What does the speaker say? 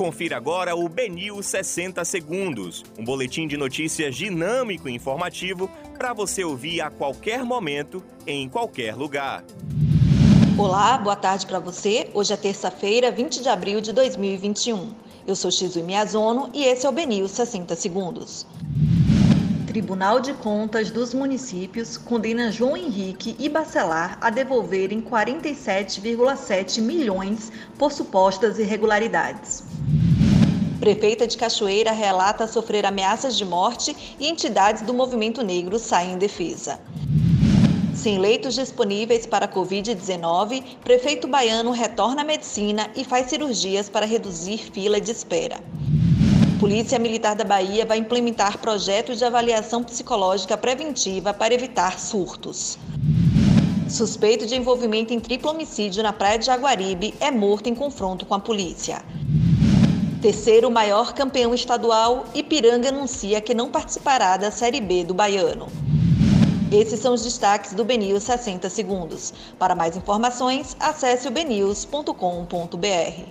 Confira agora o Benil 60 Segundos, um boletim de notícias dinâmico e informativo para você ouvir a qualquer momento, em qualquer lugar. Olá, boa tarde para você. Hoje é terça-feira, 20 de abril de 2021. Eu sou Xizui Miyazono e esse é o Benil 60 Segundos. Tribunal de Contas dos Municípios condena João Henrique e Bacelar a devolverem 47,7 milhões por supostas irregularidades. Prefeita de Cachoeira relata sofrer ameaças de morte e entidades do movimento negro saem em defesa. Sem leitos disponíveis para Covid-19, prefeito baiano retorna à medicina e faz cirurgias para reduzir fila de espera. Polícia Militar da Bahia vai implementar projetos de avaliação psicológica preventiva para evitar surtos. Suspeito de envolvimento em triplo homicídio na praia de Jaguaribe é morto em confronto com a polícia. Terceiro maior campeão estadual, Ipiranga anuncia que não participará da Série B do Baiano. Esses são os destaques do BNews 60 Segundos. Para mais informações, acesse o.